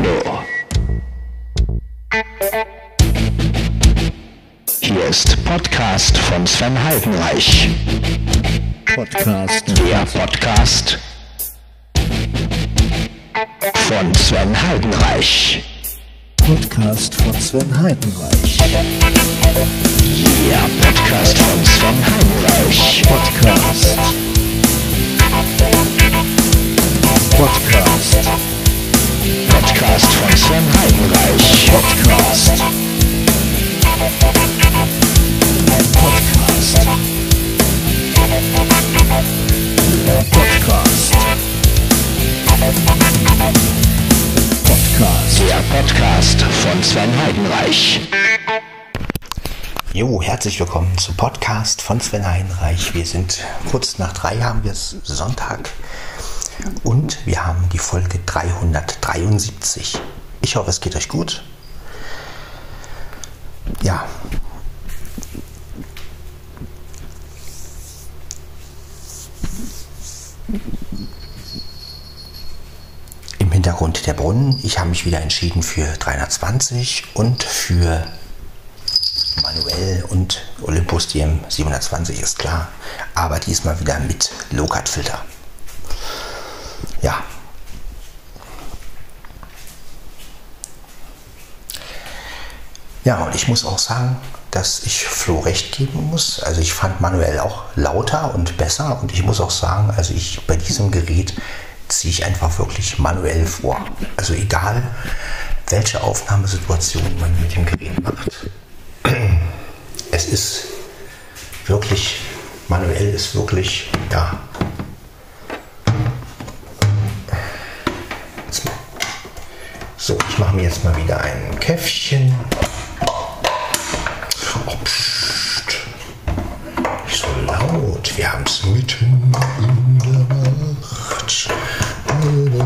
Tornado. Hier ist Podcast von Sven Heidenreich. Podcast. Der Podcast von Sven Heidenreich. Podcast von Sven Heidenreich. Der Podcast von Sven Heidenreich. Podcast. Podcast. Podcast von Sven Heidenreich. Podcast. Podcast. Podcast. Podcast. Der Podcast von Sven Heidenreich. Jo, herzlich willkommen zum Podcast von Sven Heinreich. Wir sind kurz nach drei, haben wir es Sonntag und wir haben die Folge 373. Ich hoffe, es geht euch gut. Ja. Im Hintergrund der Brunnen. Ich habe mich wieder entschieden für 320 und für Manuell und Olympus DM 720 ist klar, aber diesmal wieder mit Low-Cut-Filter. Ja. Ja, und ich muss auch sagen, dass ich Flo recht geben muss. Also ich fand manuell auch lauter und besser und ich muss auch sagen, also ich bei diesem Gerät ziehe ich einfach wirklich manuell vor. Also egal, welche Aufnahmesituation man mit dem Gerät macht es ist wirklich, manuell ist wirklich, ja. So, ich mache mir jetzt mal wieder ein Käffchen. Oh, pst. Nicht so laut, wir haben es mitten in der Nacht.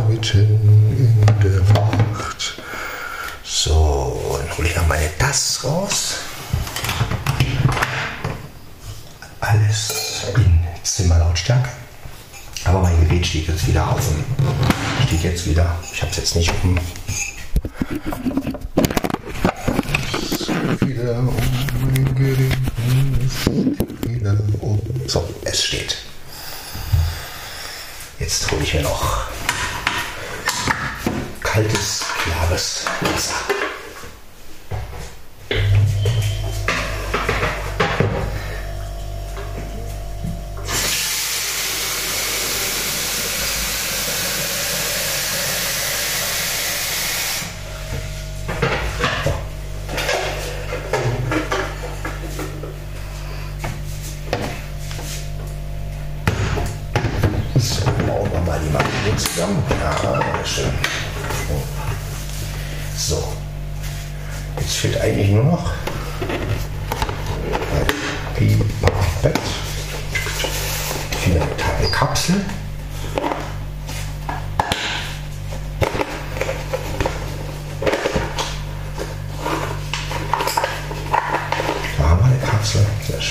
Mitten in der Nacht. So, dann hole ich noch meine Das raus. Alles in Zimmerlautstärke. Aber mein Gerät steht jetzt wieder auf. Steht jetzt wieder. Ich habe es jetzt nicht um. Wieder um Gerät. Wieder um. So, es steht. Jetzt hole ich mir noch kaltes, klares Wasser.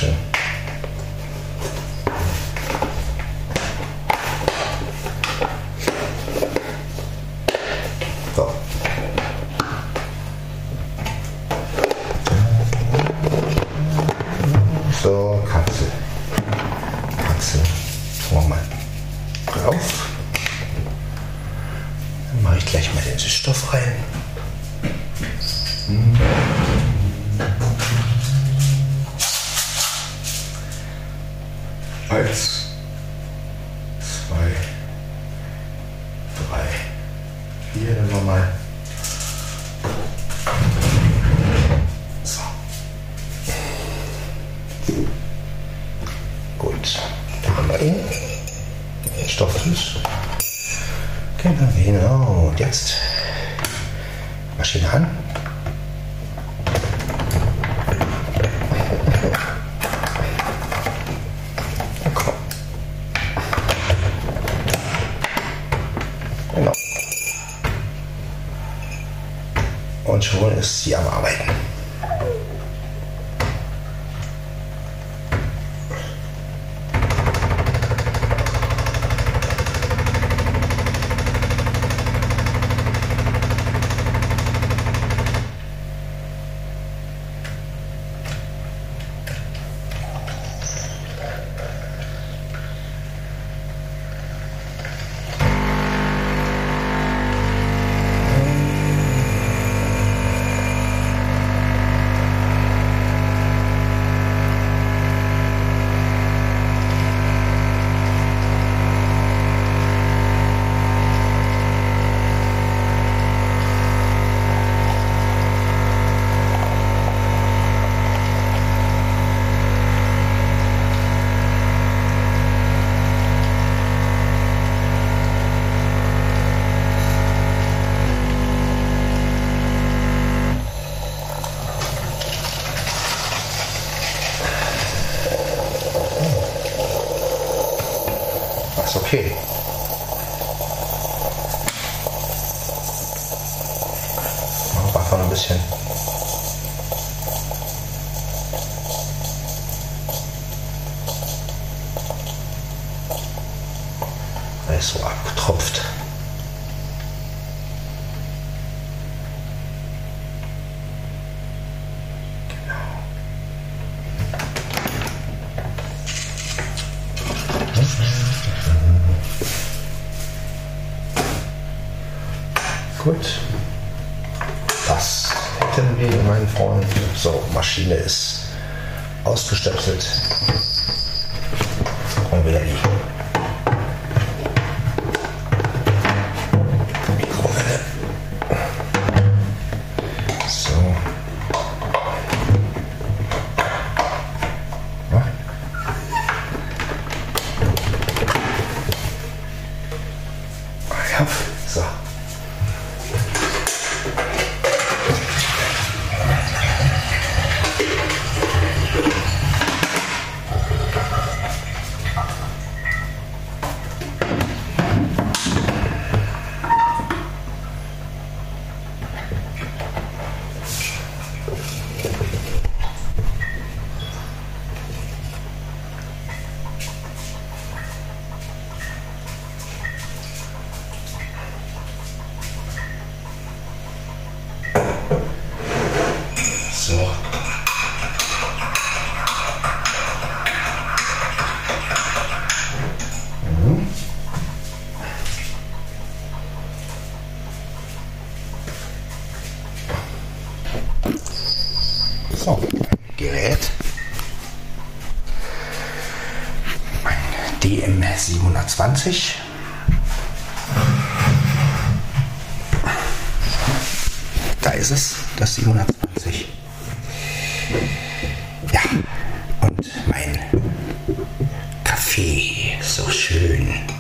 zawsze. Genau, genau. Und jetzt Maschine an. Genau. Und schon ist sie am Arbeiten. Gut. Das hätten wir, mein Freund. So, Maschine ist ausgestöpselt. Und wieder die 720. Da ist es, das 720. Ja, und mein Kaffee, so schön.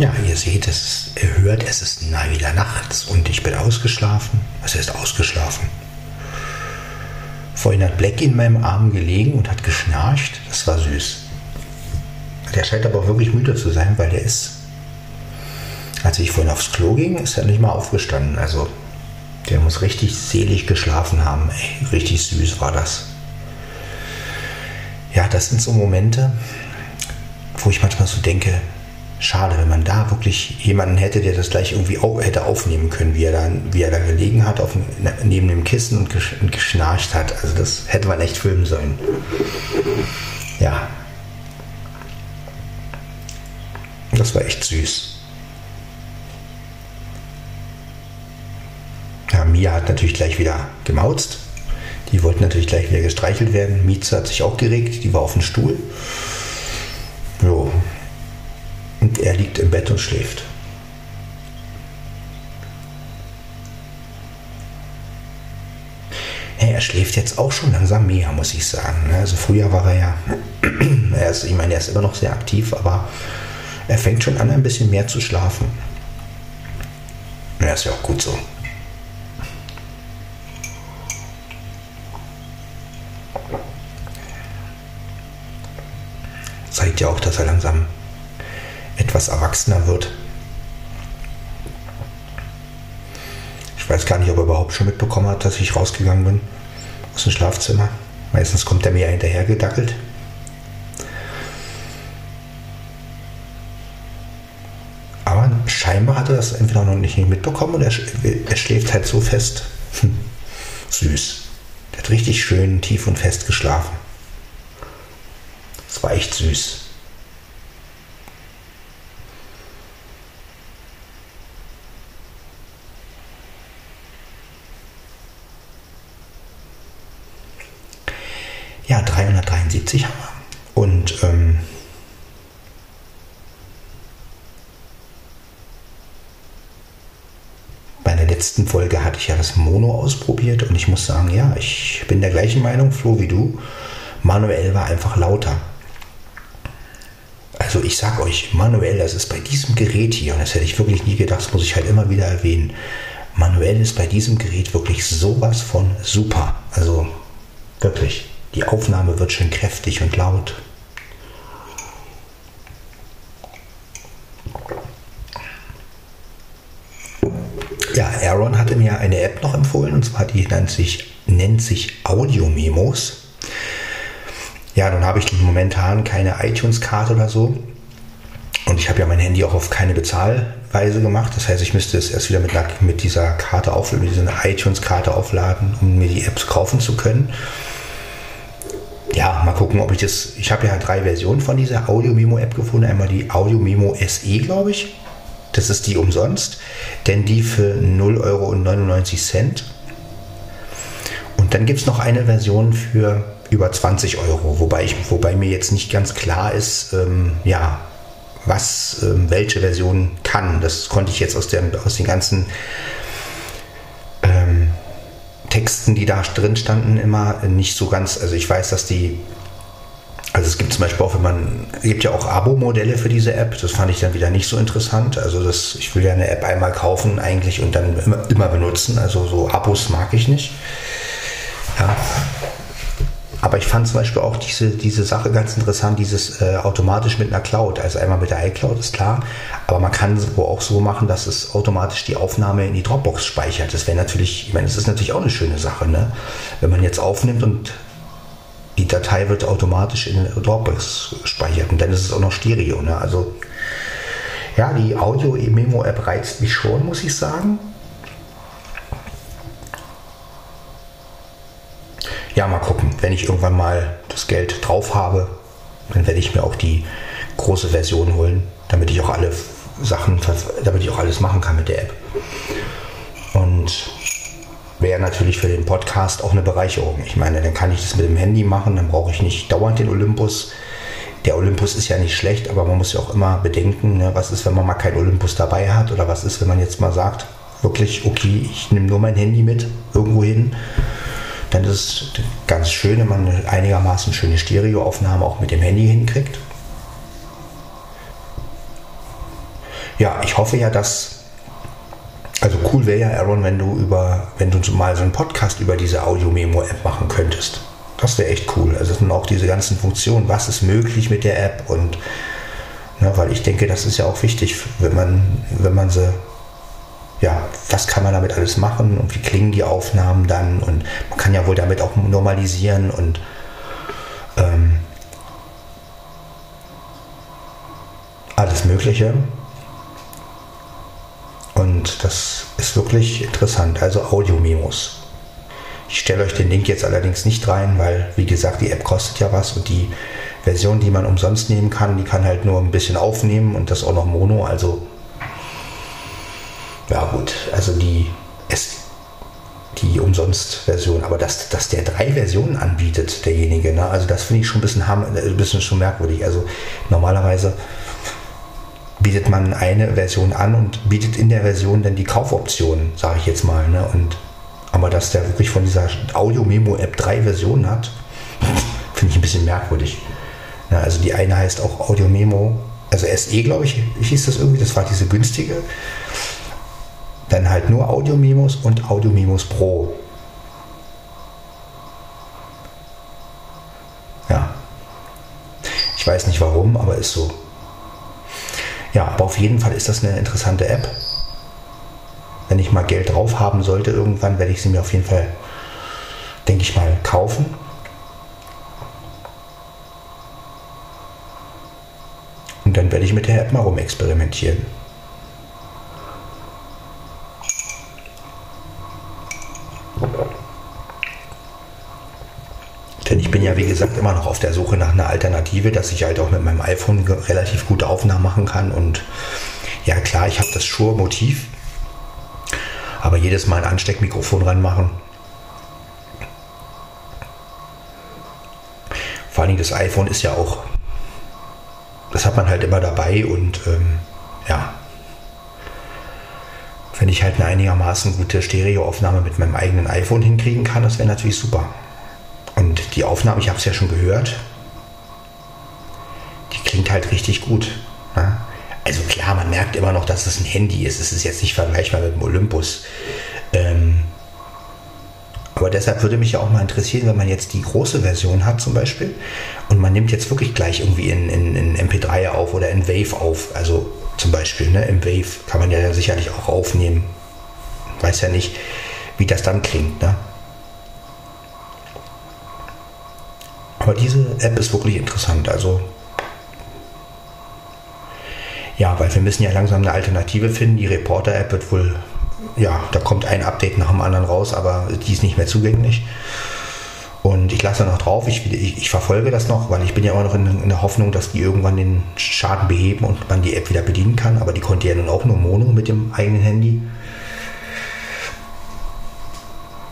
Ja, ihr seht, es ihr hört, es ist wieder nachts und ich bin ausgeschlafen. Was heißt ausgeschlafen? Vorhin hat Black in meinem Arm gelegen und hat geschnarcht. Das war süß. Der scheint aber auch wirklich müde zu sein, weil der ist, als ich vorhin aufs Klo ging, ist er nicht mal aufgestanden. Also der muss richtig selig geschlafen haben. Ey, richtig süß war das. Ja, das sind so Momente, wo ich manchmal so denke, schade, wenn man da wirklich jemanden hätte, der das gleich irgendwie au hätte aufnehmen können, wie er, da, wie er da gelegen hat auf, neben dem Kissen und, gesch geschnarcht hat. Also das hätte man echt filmen sollen. Ja. Das war echt süß. Ja, Mia hat natürlich gleich wieder gemauzt. Die wollte natürlich gleich wieder gestreichelt werden. Mieze hat sich auch geregt, die war auf dem Stuhl. Er liegt im Bett und schläft. Er schläft jetzt auch schon langsam mehr, muss ich sagen. ne? Also früher war er ja, er ist, ich meine, er ist immer noch sehr aktiv, aber er fängt schon an, ein bisschen mehr zu schlafen. Ja, ist ja auch gut so. Zeigt ja auch, dass er langsam etwas erwachsener wird. Ich weiß gar nicht, ob er überhaupt schon mitbekommen hat, dass ich rausgegangen bin aus dem Schlafzimmer. Meistens kommt er mir hinterher gedackelt. Aber scheinbar hat er das entweder noch nicht mitbekommen oder er, schläft halt so fest. Hm. Süß. Der hat richtig schön tief und fest geschlafen. Es war echt süß. Letzten Folge hatte ich ja das Mono ausprobiert und ich muss sagen, ja, ich bin der gleichen Meinung, Flo, wie du. Manuell war einfach lauter. Also ich sag euch, manuell, das ist bei diesem Gerät hier, und das hätte ich wirklich nie gedacht, das muss ich halt immer wieder erwähnen. Manuell ist bei diesem Gerät wirklich sowas von super. Also wirklich, die Aufnahme wird schön kräftig und laut. Ja, Aaron hatte mir eine App noch empfohlen und zwar die nennt sich, nennt sich Audio Memos. Ja, nun habe ich momentan keine iTunes-Karte oder so. Und ich habe ja mein Handy auch auf keine Bezahlweise gemacht. Das heißt, ich müsste es erst wieder mit, einer, mit dieser Karte aufladen, mit dieser iTunes-Karte aufladen, um mir die Apps kaufen zu können. Ja, mal gucken, ob ich das. Ich habe ja drei Versionen von dieser Audio Memo App gefunden. Einmal die Audio Memo SE, glaube ich. Das ist die umsonst. Denn die für 0,99 Euro. Und dann gibt es noch eine Version für über 20 Euro, wobei, ich, wobei mir jetzt nicht ganz klar ist, ähm, ja, was ähm, welche Version kann. Das konnte ich jetzt aus, der, aus den ganzen ähm, Texten, die da drin standen, immer nicht so ganz. Also ich weiß, dass die also es gibt zum Beispiel auch, wenn man, es gibt ja auch Abo-Modelle für diese App, das fand ich dann wieder nicht so interessant. Also das, ich will ja eine App einmal kaufen eigentlich und dann immer, immer benutzen. Also so Abos mag ich nicht. Ja. Aber ich fand zum Beispiel auch diese, diese Sache ganz interessant, dieses äh, automatisch mit einer Cloud. Also einmal mit der iCloud ist klar, aber man kann es auch so machen, dass es automatisch die Aufnahme in die Dropbox speichert. Das wäre natürlich, ich meine, das ist natürlich auch eine schöne Sache, ne? Wenn man jetzt aufnimmt und die Datei wird automatisch in Dropbox gespeichert und dann ist es auch noch Stereo. Ne? Also ja, die Audio-Memo-App reizt mich schon, muss ich sagen. Ja, mal gucken. Wenn ich irgendwann mal das Geld drauf habe, dann werde ich mir auch die große Version holen, damit ich auch alle Sachen, damit ich auch alles machen kann mit der App. Und wäre natürlich für den Podcast auch eine Bereicherung. Ich meine, dann kann ich das mit dem Handy machen, dann brauche ich nicht dauernd den Olympus. Der Olympus ist ja nicht schlecht, aber man muss ja auch immer bedenken, ne, was ist, wenn man mal keinen Olympus dabei hat oder was ist, wenn man jetzt mal sagt, wirklich, okay, ich nehme nur mein Handy mit irgendwo hin. Dann ist es ganz schön, wenn man einigermaßen schöne Stereoaufnahme auch mit dem Handy hinkriegt. Ja, ich hoffe ja, dass cool wäre ja, Aaron, wenn du über, wenn du mal so einen Podcast über diese Audio-Memo-App machen könntest. Das wäre echt cool. Also sind auch diese ganzen Funktionen, was ist möglich mit der App und ne, weil ich denke, das ist ja auch wichtig, wenn man, wenn man sie, ja, was kann man damit alles machen und wie klingen die Aufnahmen dann und man kann ja wohl damit auch normalisieren und ähm, alles Mögliche. Und das ist wirklich interessant. Also Audio-Memos. Ich stelle euch den Link jetzt allerdings nicht rein, weil, wie gesagt, die App kostet ja was und die Version, die man umsonst nehmen kann, die kann halt nur ein bisschen aufnehmen und das auch noch Mono. Also, ja, gut. Also die, es, die Umsonst-Version. Aber dass, dass der drei Versionen anbietet, derjenige, ne? also das finde ich schon ein bisschen, ham- ein bisschen schon merkwürdig. Also normalerweise bietet man eine Version an und bietet in der Version dann die Kaufoption, sage ich jetzt mal. Ne? Und, aber dass der wirklich von dieser Audio-Memo-App drei Versionen hat, finde ich ein bisschen merkwürdig. Ja, also die eine heißt auch Audio-Memo, also SE, glaube ich, hieß das irgendwie, das war diese günstige. Dann halt nur Audio-Memos und Audio-Memos Pro. Ja. Ich weiß nicht warum, aber ist so. Ja, aber auf jeden Fall ist das eine interessante App. wenn ich mal Geld drauf haben sollte, irgendwann werde ich sie mir auf jeden Fall, denke ich mal, kaufen. Und dann werde ich mit der App mal rumexperimentieren. Denn ich bin ja, wie gesagt, immer noch auf der Suche nach einer Alternative, dass ich halt auch mit meinem iPhone relativ gute Aufnahmen machen kann. Und ja, klar, ich habe das Shure-Motiv, aber jedes Mal ein Ansteckmikrofon ranmachen. Vor Dingen das iPhone ist ja auch, das hat man halt immer dabei und ähm, ja, wenn ich halt eine einigermaßen gute Stereoaufnahme mit meinem eigenen iPhone hinkriegen kann, das wäre natürlich super. Die Aufnahme, ich habe es ja schon gehört, die klingt halt richtig gut. Ne? Also klar, man merkt immer noch, dass es ein Handy ist. Es ist jetzt nicht vergleichbar mit dem Olympus. Ähm, aber deshalb würde mich ja auch mal interessieren, wenn man jetzt die große Version hat zum Beispiel und man nimmt jetzt wirklich gleich irgendwie in, in, in MP3 auf oder in Wave auf. Also zum Beispiel ne, im Wave kann man ja sicherlich auch aufnehmen. Weiß ja nicht, wie das dann klingt. Ne? Aber diese App ist wirklich interessant. Also ja, weil wir müssen ja langsam eine Alternative finden. Die Reporter-App wird wohl, ja, da kommt ein Update nach dem anderen raus, aber die ist nicht mehr zugänglich. Und ich lasse noch drauf, ich, ich, ich verfolge das noch, weil ich bin ja immer noch in, in, der Hoffnung, dass die irgendwann den Schaden beheben und man die App wieder bedienen kann. Aber die konnte ja nun auch nur Mono mit dem eigenen Handy.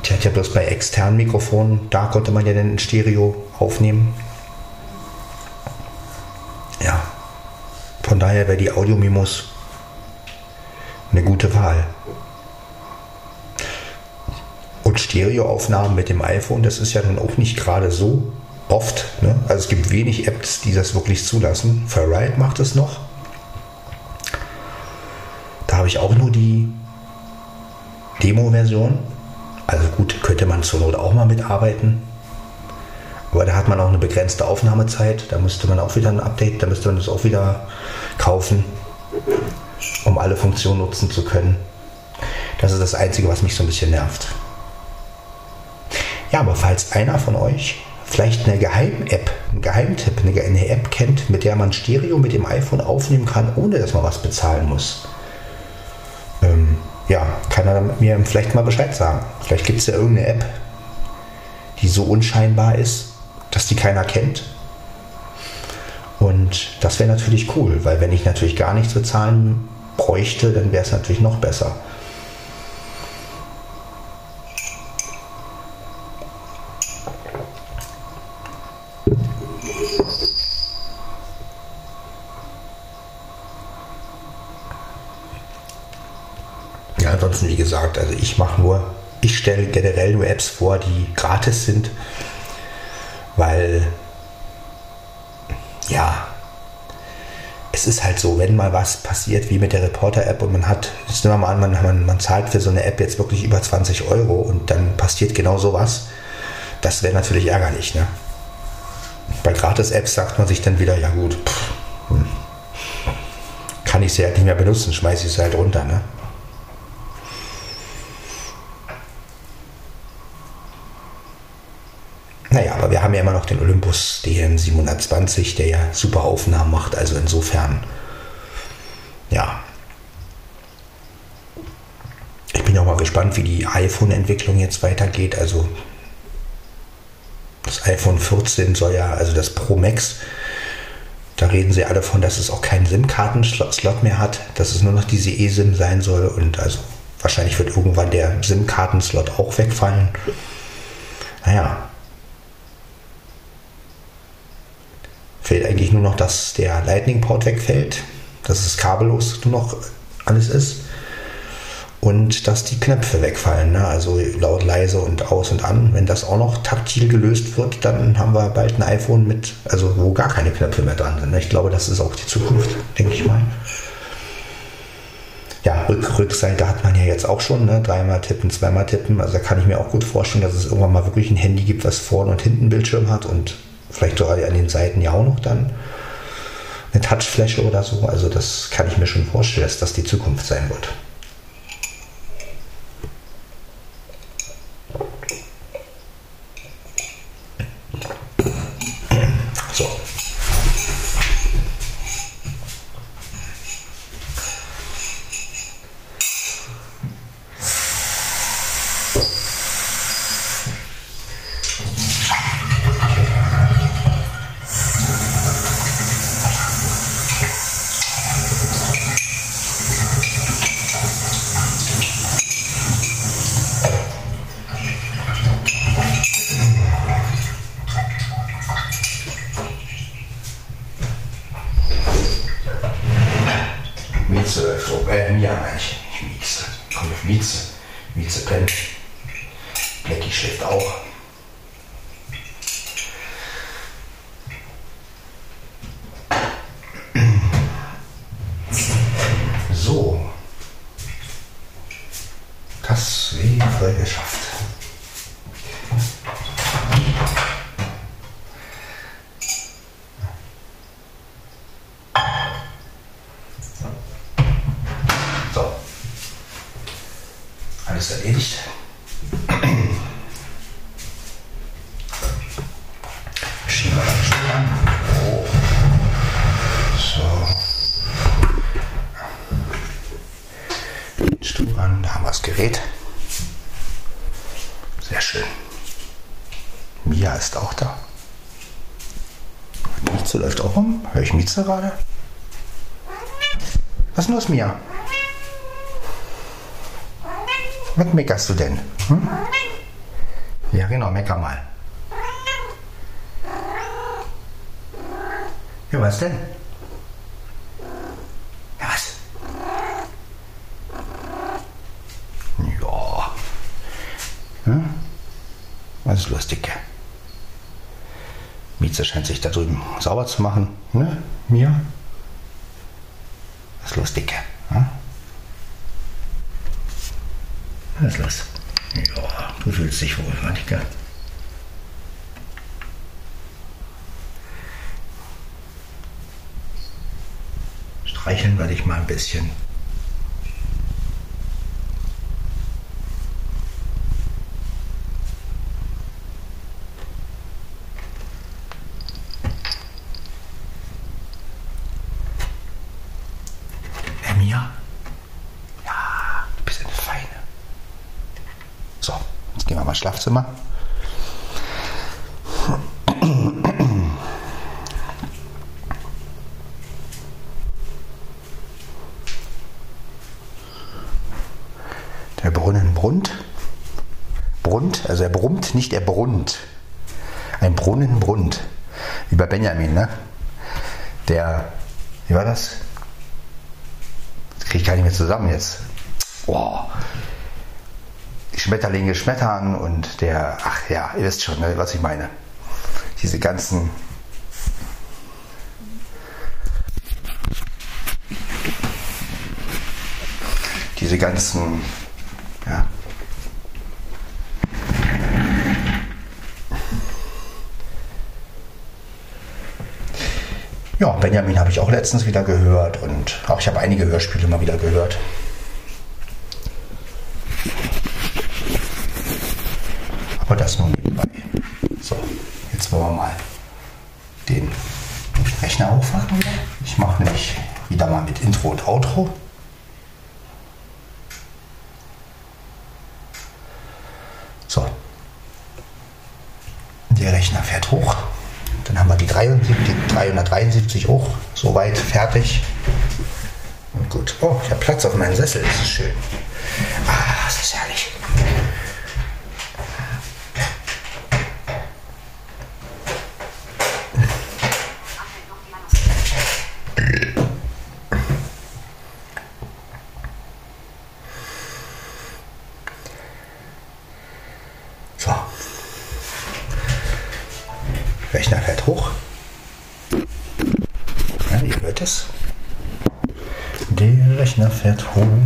Die hat ja bloß bei externen Mikrofonen, da konnte man ja dann in Stereo aufnehmen. Ja, von daher wäre die Audio-Mimos eine gute Wahl. Und Stereoaufnahmen mit dem iPhone, das ist ja dann auch nicht gerade so oft. Ne? Also es gibt wenig Apps, die das wirklich zulassen. Ferrite macht es noch. Da habe ich auch nur die Demo-Version. Also gut, könnte man zur Not auch mal mitarbeiten. Aber da hat man auch eine begrenzte Aufnahmezeit. Da müsste man auch wieder ein Update, da müsste man das auch wieder kaufen, um alle Funktionen nutzen zu können. Das ist das Einzige, was mich so ein bisschen nervt. Ja, aber falls einer von euch vielleicht eine Geheim-App, einen Geheimtipp, eine, App kennt, mit der man Stereo mit dem iPhone aufnehmen kann, ohne dass man was bezahlen muss, ähm, ja, kann er mir vielleicht mal Bescheid sagen. Vielleicht gibt es ja irgendeine App, die so unscheinbar ist, dass die keiner kennt. Und das wäre natürlich cool, weil wenn ich natürlich gar nichts bezahlen bräuchte, dann wäre es natürlich noch besser. Ja, ansonsten, wie gesagt, also ich mache nur, ich stelle generell nur Apps vor, die gratis sind, weil, ja, es ist halt so, wenn mal was passiert, wie mit der Reporter-App und man hat, jetzt nehmen wir mal an, man, man, zahlt für so eine App jetzt wirklich über 20 Euro und dann passiert genau sowas, das wäre natürlich ärgerlich, ne? Bei Gratis-Apps sagt man sich dann wieder, ja gut, pff, hm, kann ich sie halt nicht mehr benutzen, schmeiße ich sie halt runter, ne? Naja, aber wir haben ja immer noch den Olympus DM720, der ja super Aufnahmen macht. Also insofern, ja. Ich bin auch mal gespannt, wie die iPhone-Entwicklung jetzt weitergeht. Also das iPhone 14 soll ja, also das Pro Max, da reden sie alle von, dass es auch keinen SIM-Kartenslot mehr hat, dass es nur noch diese eSIM sein soll. Und also wahrscheinlich wird irgendwann der SIM-Kartenslot auch wegfallen. Naja, fehlt eigentlich nur noch, dass der Lightning-Port wegfällt, dass es kabellos nur noch alles ist und dass die Knöpfe wegfallen, ne? also laut, leise und aus und an. Wenn das auch noch taktil gelöst wird, dann haben wir bald ein iPhone mit, also wo gar keine Knöpfe mehr dran sind. Ne? Ich glaube, das ist auch die Zukunft, denke ich mal. Ja, Rück Rückseite hat man ja jetzt auch schon, ne? dreimal tippen, zweimal tippen. Also da kann ich mir auch gut vorstellen, dass es irgendwann mal wirklich ein Handy gibt, was vorne und hinten Bildschirm hat und vielleicht sogar an den Seiten ja auch noch dann eine Touchfläche oder so. Also das kann ich mir schon vorstellen, dass das die Zukunft sein wird. Lecky schläft auch. So. Das wäre geschafft. So. Alles erledigt. Stuhl an. Oh. So. Den Stuhl an, da haben wir das Gerät. Sehr schön. Mia ist auch da. Mieze läuft auch rum. Höre ich Mieze gerade? Was ist los, Mia? Was meckerst du denn? Hm? Ja, genau, mecker mal. Ja, was denn? Ja, was? Ja. Hm? Was ist lustig? Mieze scheint sich da drüben sauber zu machen. Ne, Mia? Was ist lustig? Hm? Was ist los? Ja, du fühlst dich wohl, Annika. Streicheln werde ich mal ein bisschen. Herr Mia? Ja, du bist eine Feine. So, jetzt gehen wir mal Schlafzimmer. Brunnt. Brunnt, also er brummt, nicht er brunnt. Ein Brunnen brunnt. Wie bei Benjamin, ne? Der, wie war das? Das kriege ich gar nicht mehr zusammen jetzt. Oh. Die Schmetterlinge schmettern und der, ach ja, ihr wisst schon, ne, was ich meine. Diese ganzen diese ganzen, ja. Ja, Benjamin habe ich auch letztens wieder gehört und auch ich habe einige Hörspiele mal wieder gehört. Aber das nur nebenbei. So, jetzt wollen wir mal den Rechner hochfahren. Ich mache nämlich wieder mal mit Intro und Outro. So. Der Rechner fährt hoch. Dann haben wir die 73, 373 auch soweit fertig. Und gut. Oh, ich habe Platz auf meinem Sessel. Das ist schön. Ah, das ist herrlich. So. Rechner fährt hoch. Ja, ihr hört es. Der Rechner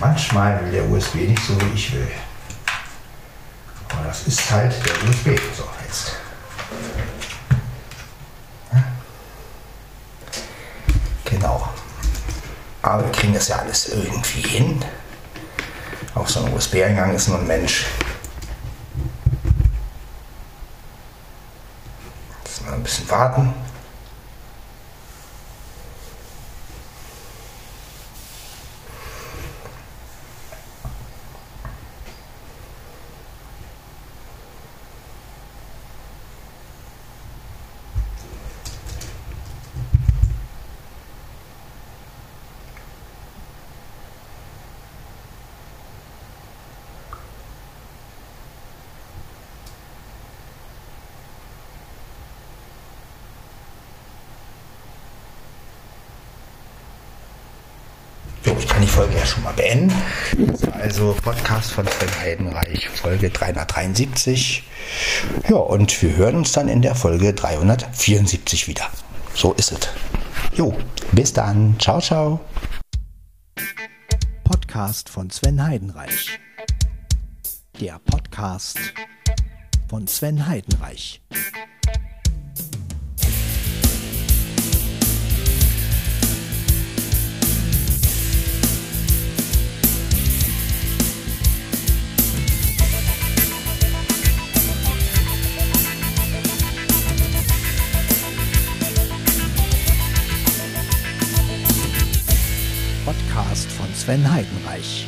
Manchmal will der USB nicht so, wie ich will. Aber das ist halt der USB. So, jetzt. Genau. Aber wir kriegen das ja alles irgendwie hin. Auch so ein USB-Eingang ist nur ein Mensch. Jetzt mal ein bisschen warten. Ich kann die Folge ja schon mal beenden. Also Podcast von Sven Heidenreich, Folge 373. Ja, und wir hören uns dann in der Folge 374 wieder. So ist es. Jo, bis dann. Ciao, ciao. Podcast von Sven Heidenreich. Der Podcast von Sven Heidenreich. Sven Heidenreich.